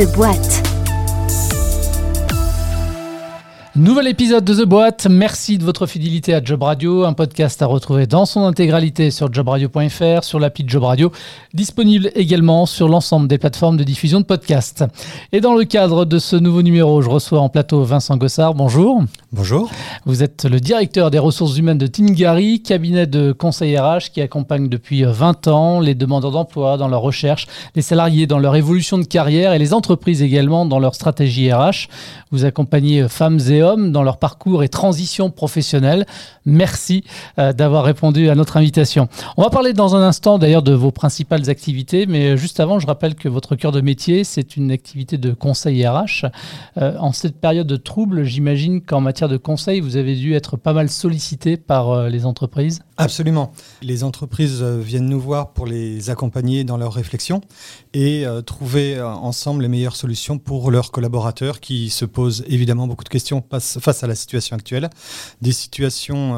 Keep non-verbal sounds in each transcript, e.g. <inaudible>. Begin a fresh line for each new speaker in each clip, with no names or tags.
The Boîte.
Nouvel épisode de The Boîte. Merci de votre fidélité à Job Radio, un podcast à retrouver dans son intégralité sur jobradio.fr, sur l'appli Job Radio, disponible également sur l'ensemble des plateformes de diffusion de podcasts. Et dans le cadre de ce nouveau numéro, je reçois en plateau Vincent Gossard. Bonjour.
Bonjour.
Vous êtes le directeur des ressources humaines de Tingari, cabinet de conseil RH qui accompagne depuis 20 ans les demandeurs d'emploi dans leur recherche, les salariés dans leur évolution de carrière et les entreprises également dans leur stratégie RH. Vous accompagnez femmes et hommes dans leur parcours et transition professionnelle. Merci euh, d'avoir répondu à notre invitation. On va parler dans un instant d'ailleurs de vos principales activités, mais juste avant, je rappelle que votre cœur de métier, c'est une activité de conseil RH. Euh, en cette période de trouble, j'imagine qu'en matière de conseil, vous avez dû être pas mal sollicité par euh, les entreprises.
Absolument. Les entreprises viennent nous voir pour les accompagner dans leurs réflexions et trouver ensemble les meilleures solutions pour leurs collaborateurs qui se posent évidemment beaucoup de questions face à la situation actuelle, des situations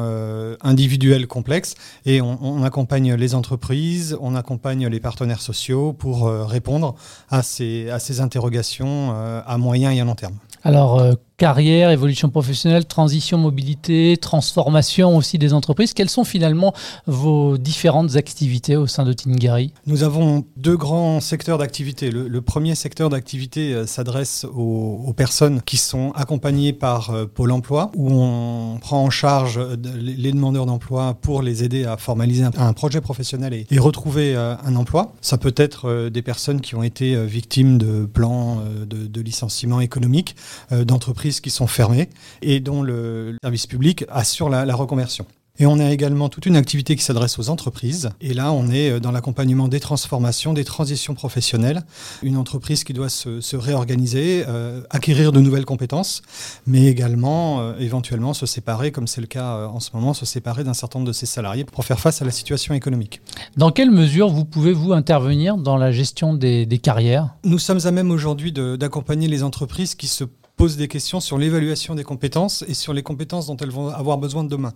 individuelles complexes et on, accompagne les entreprises, on accompagne les partenaires sociaux pour répondre à ces, à ces interrogations à moyen et à long terme.
Alors, euh, carrière, évolution professionnelle, transition, mobilité, transformation aussi des entreprises. Quelles sont finalement vos différentes activités au sein de Tingari?
Nous avons deux grands secteurs d'activité. Le, premier secteur d'activité euh, s'adresse aux, personnes qui sont accompagnées par euh, Pôle Emploi, où on prend en charge les demandeurs d'emploi pour les aider à formaliser un, projet professionnel et, retrouver un emploi. Ça peut être des personnes qui ont été victimes de plans de licenciement économique, d'entreprises qui sont fermées et dont le service public assure la, reconversion. Et on a également toute une activité qui s'adresse aux entreprises. Et là, on est euh, dans l'accompagnement des transformations, des transitions professionnelles. Une entreprise qui doit se, réorganiser, euh, acquérir de nouvelles compétences, mais également euh, éventuellement se séparer, comme c'est le cas en ce moment, se séparer d'un certain nombre de ses salariés pour faire face à la situation économique.
Dans quelle mesure vous pouvez-vous intervenir dans la gestion des, des carrières?
Nous sommes à même aujourd'hui d'accompagner les entreprises qui se pose des questions sur l'évaluation des compétences et sur les compétences dont elles vont avoir besoin de demain.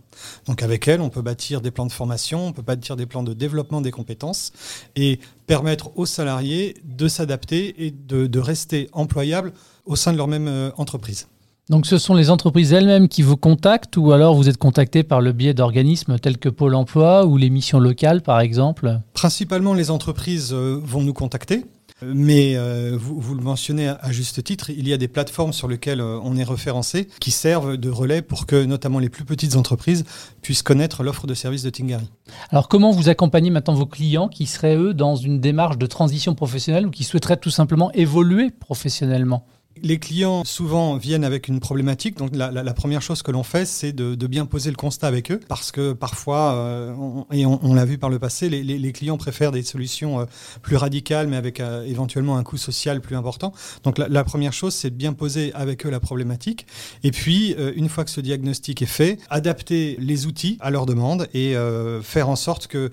Donc avec elles, on peut bâtir des plans de formation, on peut bâtir des plans de développement des compétences et permettre aux salariés de s'adapter et de, rester employables au sein de leur même euh, entreprise.
Donc ce sont les entreprises elles-mêmes qui vous contactent ou alors vous êtes contacté par le biais d'organismes tels que Pôle Emploi ou les missions locales par exemple?
Principalement les entreprises euh, vont nous contacter mais euh, vous, le mentionnez à, juste titre, il y a des plateformes sur lesquelles euh, on est référencé qui servent de relais pour que notamment les plus petites entreprises puissent connaître l'offre de services de Tingari.
Alors comment vous accompagnez maintenant vos clients qui seraient eux dans une démarche de transition professionnelle ou qui souhaiteraient tout simplement évoluer professionnellement?
Les clients souvent viennent avec une problématique, donc la, première chose que l'on fait, c'est de, bien poser le constat avec eux, parce que parfois, euh, et on, l'a vu par le passé, les, clients préfèrent des solutions euh, plus radicales, mais avec euh, éventuellement un coût social plus important. Donc la, première chose, c'est de bien poser avec eux la problématique, et puis une fois que ce diagnostic est fait, adapter les outils à leurs demandes et faire en sorte que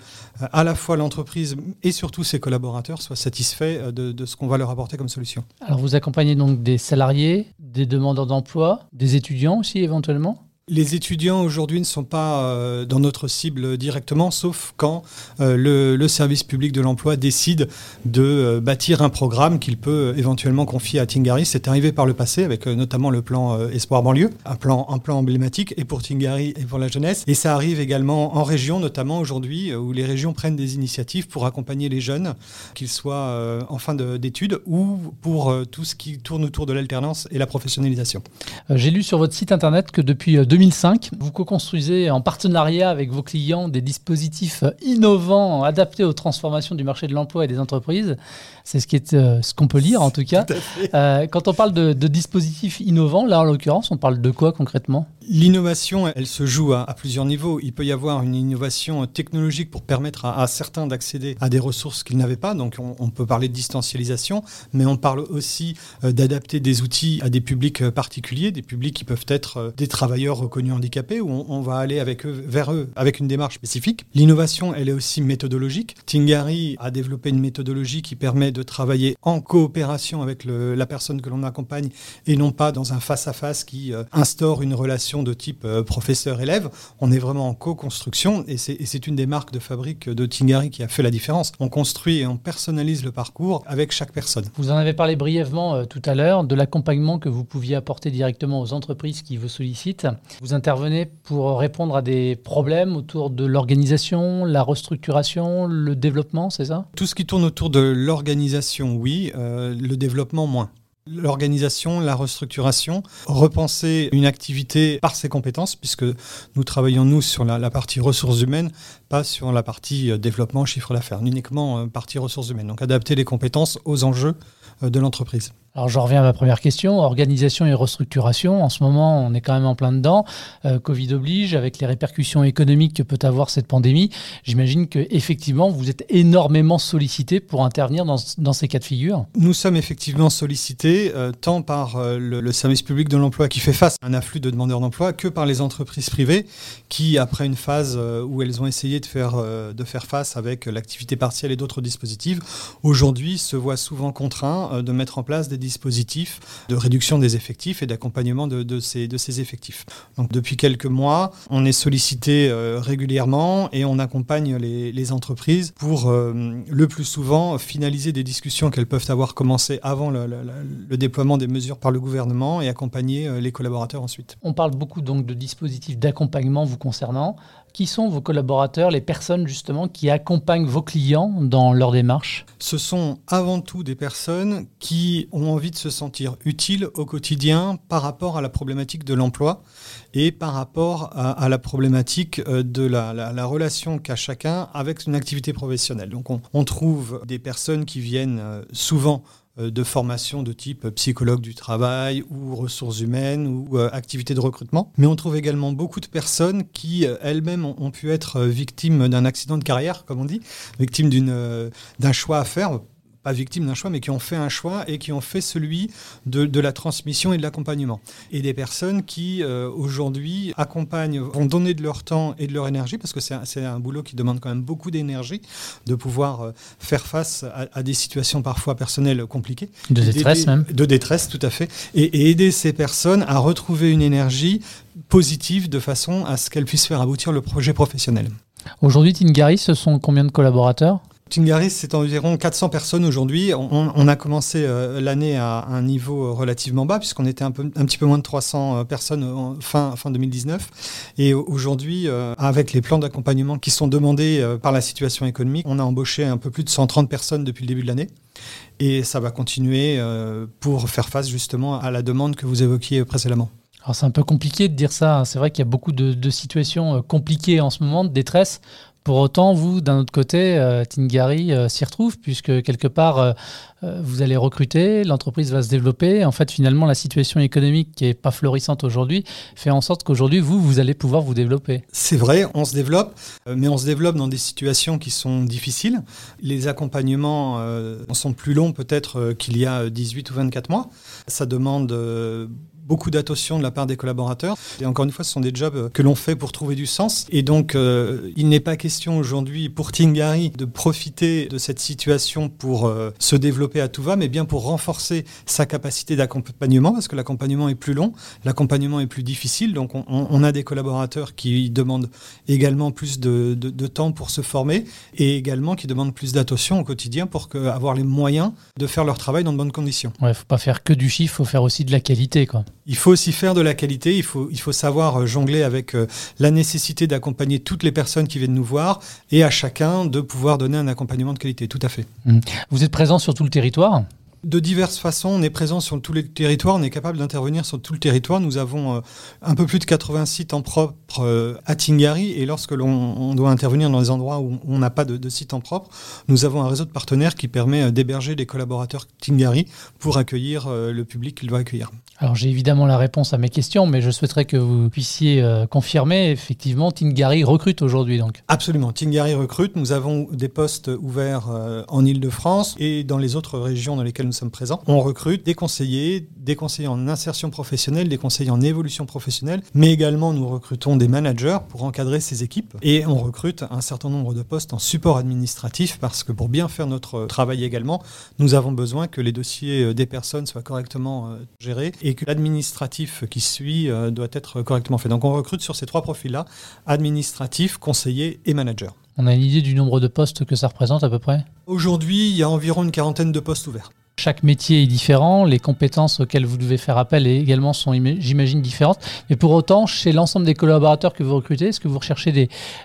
à la fois l'entreprise et surtout ses collaborateurs soient satisfaits de, de ce qu'on va leur apporter comme solution.
Alors vous accompagnez donc des des salariés, des demandeurs d'emploi, des étudiants aussi éventuellement?
Les étudiants aujourd'hui ne sont pas euh, dans notre cible directement, sauf quand euh, le, service public de l'emploi décide de euh, bâtir un programme qu'il peut éventuellement confier à Tingari. C'est arrivé par le passé avec notamment le plan Espoir banlieue, un plan, un plan emblématique et pour Tingari et pour la jeunesse. Et ça arrive également en région, notamment aujourd'hui, où les régions prennent des initiatives pour accompagner les jeunes, qu'ils soient en fin d'études ou pour tout ce qui tourne autour de l'alternance et la professionnalisation.
J'ai lu sur votre site internet que depuis 2005. Vous co-construisez en partenariat avec vos clients des dispositifs innovants adaptés aux transformations du marché de l'emploi et des entreprises. C'est ce euh, ce qu'on peut lire en tout cas. Euh, quand on parle de, dispositifs innovants, là en l'occurrence, on parle de quoi concrètement?
L'innovation, elle se joue à, plusieurs niveaux. Il peut y avoir une innovation technologique pour permettre à, certains d'accéder à des ressources qu'ils n'avaient pas. Donc on, peut parler de distancialisation, mais on parle aussi euh, d'adapter des outils à des publics particuliers, des publics qui peuvent être des travailleurs reconnus handicapés, où on, va aller avec eux, vers eux avec une démarche spécifique. L'innovation, elle est aussi méthodologique. Tingari a développé une méthodologie qui permet de travailler en coopération avec la personne que l'on accompagne et non pas dans un face-à-face qui euh, instaure une relation relation de type professeur-élève. On est vraiment en co-construction et c'est une des marques de fabrique de Tingari qui a fait la différence. On construit et on personnalise le parcours avec chaque personne.
Vous en avez parlé brièvement tout à l'heure de l'accompagnement que vous pouviez apporter directement aux entreprises qui vous sollicitent. Vous intervenez pour répondre à des problèmes autour de l'organisation, la restructuration, le développement, c'est ça?
Tout ce qui tourne autour de l'organisation, oui, euh, le développement, moins. L'organisation, la restructuration, repenser une activité par ses compétences, puisque nous travaillons, nous, sur la, partie ressources humaines, pas sur la partie euh, développement, chiffre d'affaires, uniquement euh, partie ressources humaines. Donc adapter les compétences aux enjeux de l'entreprise.
Alors je reviens à ma première question, organisation et restructuration. En ce moment, on est quand même en plein dedans. Euh, Covid oblige, avec les répercussions économiques que peut avoir cette pandémie. J'imagine que effectivement, vous êtes énormément sollicité pour intervenir dans, ces cas de figure.
Nous sommes effectivement sollicités euh, tant par euh, le, service public de l'emploi qui fait face à un afflux de demandeurs d'emploi que par les entreprises privées qui, après une phase où elles ont essayé de faire, de faire face avec l'activité partielle et d'autres dispositifs, aujourd'hui se voient souvent contraints de mettre en place des dispositifs de réduction des effectifs et d'accompagnement de, ces, effectifs. Donc depuis quelques mois, on est sollicité euh, régulièrement et on accompagne les, entreprises pour euh, le plus souvent finaliser des discussions qu'elles peuvent avoir commencé avant le, le, déploiement des mesures par le gouvernement et accompagner euh, les collaborateurs ensuite.
On parle beaucoup donc de dispositifs d'accompagnement vous concernant. Qui sont vos collaborateurs, les personnes justement qui accompagnent vos clients dans leur démarche?
Ce sont avant tout des personnes qui ont envie de se sentir utiles au quotidien par rapport à la problématique de l'emploi et par rapport à, la problématique euh, de la, relation qu'a chacun avec une activité professionnelle. Donc on trouve des personnes qui viennent euh, souvent de formation de type psychologue du travail ou ressources humaines ou euh, activités de recrutement. Mais on trouve également beaucoup de personnes qui euh, elles-mêmes ont, pu être victimes d'un accident de carrière, comme on dit, victimes d'un choix à faire pas victimes d'un choix, mais qui ont fait un choix et qui ont fait celui de, la transmission et de l'accompagnement. Et des personnes qui, euh, aujourd'hui, accompagnent, vont donner de leur temps et de leur énergie, parce que c'est un, boulot qui demande quand même beaucoup d'énergie, de pouvoir euh, faire face à, des situations parfois personnelles compliquées.
De détresse même.
De détresse, tout à fait. Et, et aider ces personnes à retrouver une énergie positive de façon à ce qu'elles puissent faire aboutir le projet professionnel.
Aujourd'hui, Tingari, ce sont combien de collaborateurs?
Tingaris, c'est environ 400 personnes aujourd'hui. On, a commencé euh, l'année à un niveau relativement bas, puisqu'on était un, petit peu moins de 300 euh, personnes fin, fin 2019. Et aujourd'hui, euh, avec les plans d'accompagnement qui sont demandés par la situation économique, on a embauché un peu plus de 130 personnes depuis le début de l'année. Et ça va continuer pour faire face justement à la demande que vous évoquiez précédemment.
Alors c'est un peu compliqué de dire ça. Hein. C'est vrai qu'il y a beaucoup de, situations compliquées en ce moment, de détresse. Pour autant, vous, d'un autre côté, euh, Tingari euh, s'y retrouve, puisque quelque part, euh, vous allez recruter, l'entreprise va se développer. En fait, finalement, la situation économique qui n'est pas florissante aujourd'hui fait en sorte qu'aujourd'hui, vous, vous allez pouvoir vous développer.
C'est vrai, on se développe, mais on se développe dans des situations qui sont difficiles. Les accompagnements sont plus longs peut-être qu'il y a 18 ou 24 mois. Ça demande beaucoup d'attention de la part des collaborateurs. Et encore une fois, ce sont des jobs euh, que l'on fait pour trouver du sens. Et donc, euh, il n'est pas question aujourd'hui pour Tingari de profiter de cette situation pour euh, se développer à tout va, mais bien pour renforcer sa capacité d'accompagnement, parce que l'accompagnement est plus long, l'accompagnement est plus difficile. Donc, on, a des collaborateurs qui demandent également plus de, de, temps pour se former et également qui demandent plus d'attention au quotidien pour que, avoir les moyens de faire leur travail dans de bonnes conditions.
Ouais, il faut pas faire que du chiffre, il faut faire aussi de la qualité, quoi.
Il faut aussi faire de la qualité, il faut, il faut savoir euh, jongler avec euh, la nécessité d'accompagner toutes les personnes qui viennent nous voir et à chacun de pouvoir donner un accompagnement de qualité, tout à fait.
Mmh. Vous êtes présent sur tout le territoire?
De diverses façons, on est présent sur tous les territoires, on est capable d'intervenir sur tout le territoire. Nous avons euh, un peu plus de 80 sites en propre euh, à Tingari et lorsque l'on doit intervenir dans des endroits où on n'a pas de, de, site en propre, nous avons un réseau de partenaires qui permet euh, d'héberger des collaborateurs Tingari pour accueillir le public qu'il doit accueillir.
Alors j'ai évidemment la réponse à mes questions, mais je souhaiterais que vous puissiez confirmer effectivement Tingari recrute aujourd'hui donc.
Absolument, Tingari recrute. Nous avons des postes ouverts en Ile-de-France et dans les autres régions dans lesquelles nous sommes présents. On recrute des conseillers, des conseillers en insertion professionnelle, des conseillers en évolution professionnelle, mais également nous recrutons des managers pour encadrer ces équipes et on recrute un certain nombre de postes en support administratif parce que pour bien faire notre travail également, nous avons besoin que les dossiers des personnes soient correctement euh, gérés et que l'administratif qui suit euh, doit être correctement fait. Donc on recrute sur ces trois profils-là, administratif, conseiller et manager.
On a une idée du nombre de postes que ça représente à peu près?
Aujourd'hui, il y a environ une quarantaine de postes ouverts.
Chaque métier est différent, les compétences auxquelles vous devez faire appel également sont, j'imagine, différentes. Mais pour autant, chez l'ensemble des collaborateurs que vous recrutez, est-ce que vous recherchez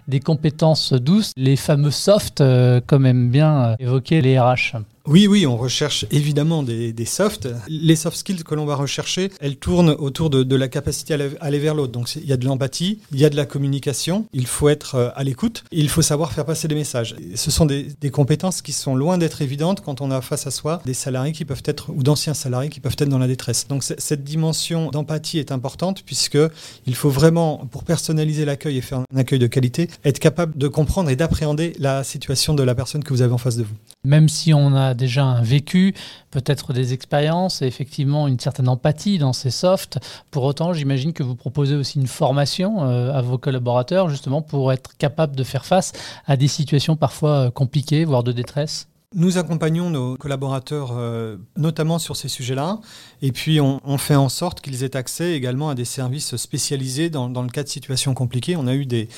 des, compétences douces, les fameux soft, euh, comme aiment bien euh, évoquer les RH
oui, oui, on recherche évidemment des, softs. Les soft skills que l'on va rechercher, elles tournent autour de, la capacité à aller vers l'autre. Donc il y a de l'empathie, il y a de la communication, il faut être euh, à l'écoute, il faut savoir faire passer des messages. Ce sont des, compétences qui sont loin d'être évidentes quand on a face à soi des salariés qui peuvent être, ou d'anciens salariés qui peuvent être dans la détresse. Donc cette dimension d'empathie est importante puisque il faut vraiment, pour personnaliser l'accueil et faire un accueil de qualité, être capable de comprendre et d'appréhender la situation de la personne que vous avez en face de vous.
Même si on a déjà un vécu, peut-être des expériences et effectivement une certaine empathie dans ces softs. Pour autant, j'imagine que vous proposez aussi une formation euh, à vos collaborateurs justement pour être capable de faire face à des situations parfois euh, compliquées, voire de détresse.
Nous accompagnons nos collaborateurs euh, notamment sur ces sujets-là, et puis on, fait en sorte qu'ils aient accès également à des services spécialisés dans, le cas de situations compliquées. On a eu des,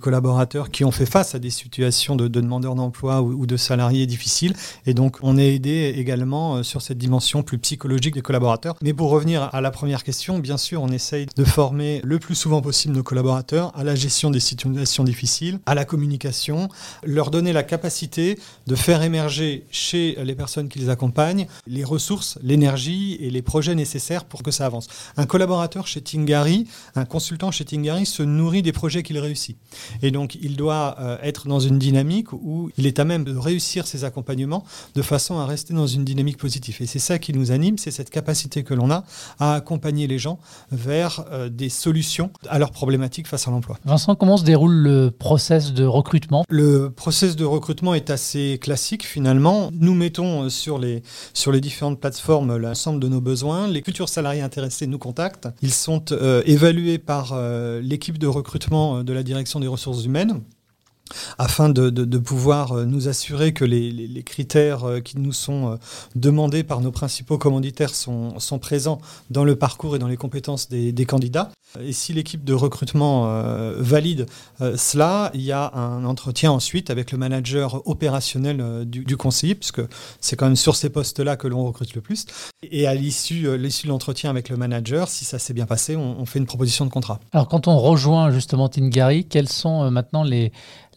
collaborateurs qui ont fait face à des situations de, demandeurs d'emploi ou, de salariés difficiles, et donc on est aidé également euh, sur cette dimension plus psychologique des collaborateurs. Mais pour revenir à la première question, bien sûr, on essaye de former le plus souvent possible nos collaborateurs à la gestion des situations difficiles, à la communication, leur donner la capacité de faire émerger chez les personnes qui les accompagnent les ressources, l'énergie et les projets nécessaires pour que ça avance. Un collaborateur chez Tingari, un consultant chez Tingari se nourrit des projets qu'il réussit. Et donc il doit euh, être dans une dynamique où il est à même de réussir ses accompagnements de façon à rester dans une dynamique positive. Et c'est ça qui nous anime, c'est cette capacité que l'on a à accompagner les gens vers euh, des solutions à leurs problématiques face à l'emploi.
Vincent, comment se déroule le process de recrutement?
Le process de recrutement est assez classique finalement finalement, nous mettons euh, sur les, différentes plateformes l'ensemble de nos besoins. Les futurs salariés intéressés nous contactent. Ils sont euh, évalués par euh, l'équipe de recrutement de la direction des ressources humaines afin de, pouvoir nous assurer que les, critères qui nous sont demandés par nos principaux commanditaires sont, sont, présents dans le parcours et dans les compétences des, des candidats. Et si l'équipe de recrutement euh, valide euh, cela, il y a un entretien ensuite avec le manager opérationnel euh, du, conseiller, puisque c'est quand même sur ces postes-là que l'on recrute le plus. Et à l'issue de l'entretien avec le manager, si ça s'est bien passé, on, fait une proposition de contrat.
Alors quand on rejoint justement Tingari, quelles sont maintenant les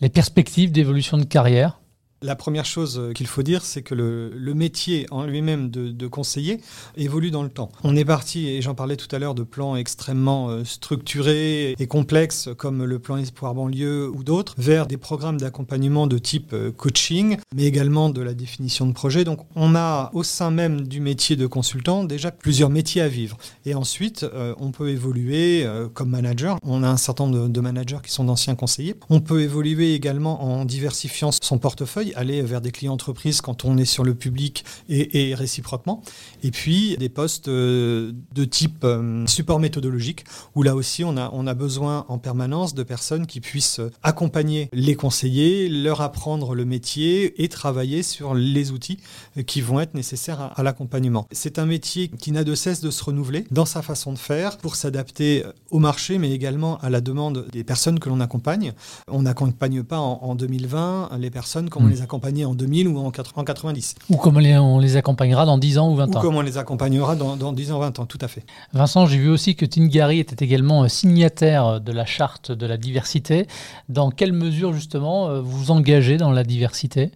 perspectives d'évolution de carrière
la première chose euh, qu'il faut dire, c'est que le, métier en lui-même de, conseiller évolue dans le temps. On est parti, et j'en parlais tout à l'heure, de plans extrêmement euh, structurés et complexes, comme le plan Espoir banlieue ou d'autres, vers des programmes d'accompagnement de type euh, coaching, mais également de la définition de projet. Donc on a au sein même du métier de consultant déjà plusieurs métiers à vivre. Et ensuite, on peut évoluer comme manager. On a un certain nombre de managers qui sont d'anciens conseillers. On peut évoluer également en diversifiant son portefeuille aller vers des clients entreprises quand on est sur le public et, réciproquement. Et puis des postes euh, de type euh, support méthodologique, où là aussi on a, on a besoin en permanence de personnes qui puissent accompagner les conseillers, leur apprendre le métier et travailler sur les outils qui vont être nécessaires à, l'accompagnement. C'est un métier qui n'a de cesse de se renouveler dans sa façon de faire pour s'adapter au marché, mais également à la demande des personnes que l'on accompagne. On n'accompagne pas en, 2020 les personnes comme hmm. Les accompagner en 2000 ou en 90.
Ou comme on les accompagnera dans 10 ans ou 20
ans. Ou comme on les accompagnera dans, dans 10 ans, 20 ans, tout à fait.
Vincent, j'ai vu aussi que Tingari était également euh, signataire de la charte de la diversité. Dans quelle mesure justement euh, vous engagez dans la diversité?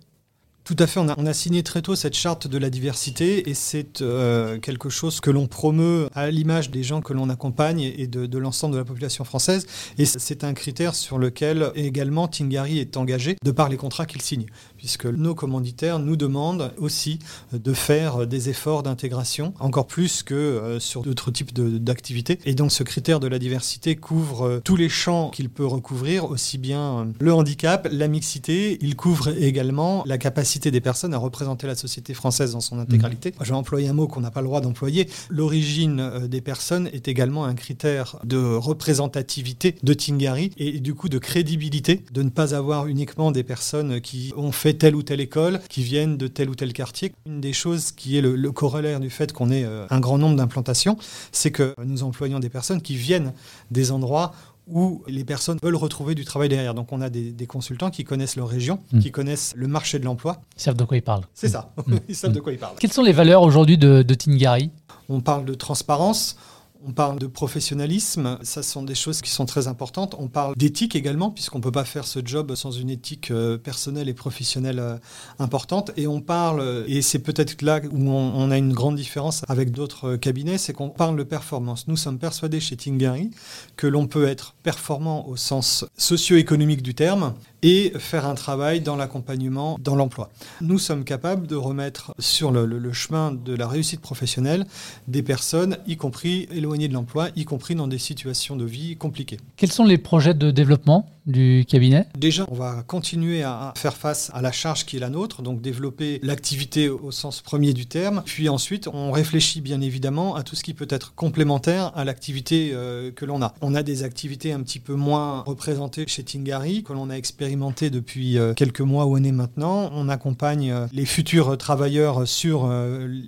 Tout à fait, on a, signé très tôt cette charte de la diversité et c'est euh, quelque chose que l'on promeut à l'image des gens que l'on accompagne et de, de l'ensemble de la population française. Et c'est un critère sur lequel également Tingari est engagé de par les contrats qu'il signe puisque nos commanditaires nous demandent aussi de faire des efforts d'intégration, encore plus que euh, sur d'autres types d'activités. Et donc ce critère de la diversité couvre euh, tous les champs qu'il peut recouvrir, aussi bien euh, le handicap, la mixité, il couvre également la capacité des personnes à représenter la société française dans son intégralité. Mmh. Je vais employer un mot qu'on n'a pas le droit d'employer. L'origine des personnes est également un critère de représentativité de Tingari et du coup de crédibilité, de ne pas avoir uniquement des personnes qui ont fait telle ou telle école, qui viennent de tel ou tel quartier. Une des choses qui est le, corollaire du fait qu'on ait euh, un grand nombre d'implantations, c'est que nous employons des personnes qui viennent des endroits où les personnes veulent retrouver du travail derrière. Donc on a des, consultants qui connaissent leur région, hmm. qui connaissent le marché de l'emploi.
Ils savent de quoi ils parlent.
C'est ça, hmm. <laughs> ils savent de quoi ils parlent.
Quelles sont les valeurs aujourd'hui de, de Tingari?
On parle de transparence, on parle de professionnalisme, ça sont des choses qui sont très importantes. On parle d'éthique également, puisqu'on ne peut pas faire ce job sans une éthique euh, personnelle et professionnelle euh, importante. Et on parle, et c'est peut-être là où on, a une grande différence avec d'autres euh, cabinets, c'est qu'on parle de performance. Nous sommes persuadés chez Tingari que l'on peut être performant au sens socio-économique du terme et faire un travail dans l'accompagnement, dans l'emploi. Nous sommes capables de remettre sur le, chemin de la réussite professionnelle des personnes, y compris éloignées de l'emploi, y compris dans des situations de vie compliquées.
Quels sont les projets de développement du cabinet
Déjà, on va continuer à faire face à la charge qui est la nôtre, donc développer l'activité au sens premier du terme. Puis ensuite, on réfléchit bien évidemment à tout ce qui peut être complémentaire à l'activité euh, que l'on a. On a des activités un petit peu moins représentées chez Tingari, que l'on a expérimenté depuis euh, quelques mois ou années maintenant. On accompagne euh, les futurs travailleurs sur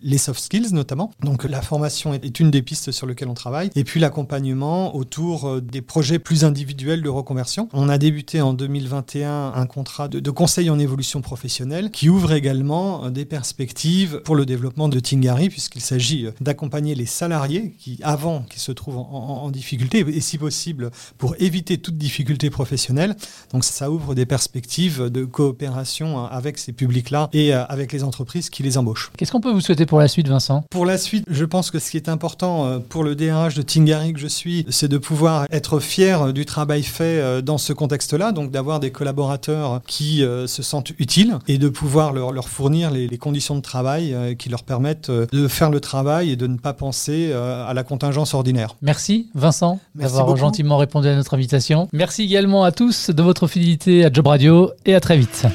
les soft skills notamment. Donc la formation est une des pistes sur lesquelles on travaille. Et puis l'accompagnement autour des projets plus individuels de reconversion. On a débuté en 2021 un contrat de, conseil en évolution professionnelle qui ouvre également euh, des perspectives pour le développement de Tingari, puisqu'il s'agit euh, d'accompagner les salariés qui, avant qui se trouvent en, difficulté, et si possible pour éviter toute difficulté professionnelle. Donc ça ouvre des perspectives de coopération hein, avec ces publics-là et euh, avec les entreprises qui les embauchent.
Qu'est-ce qu'on peut vous souhaiter pour la suite, Vincent?
Pour la suite, je pense que ce qui est important pour le DRH de Tingari que je suis, c'est de pouvoir être fier du travail fait dans ce contexte-là, donc d'avoir des collaborateurs qui euh, se sentent utiles et de pouvoir leur, leur fournir les, conditions de travail euh, qui leur permettent euh, de faire le travail et de ne pas penser à la contingence ordinaire.
Merci Vincent d'avoir gentiment répondu à notre invitation. Merci également à tous de votre fidélité à Job Radio et à très vite.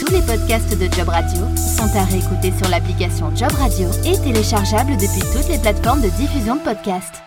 Tous les podcasts de Job Radio sont à réécouter sur l'application Job Radio et téléchargeables depuis toutes les plateformes de diffusion de podcasts.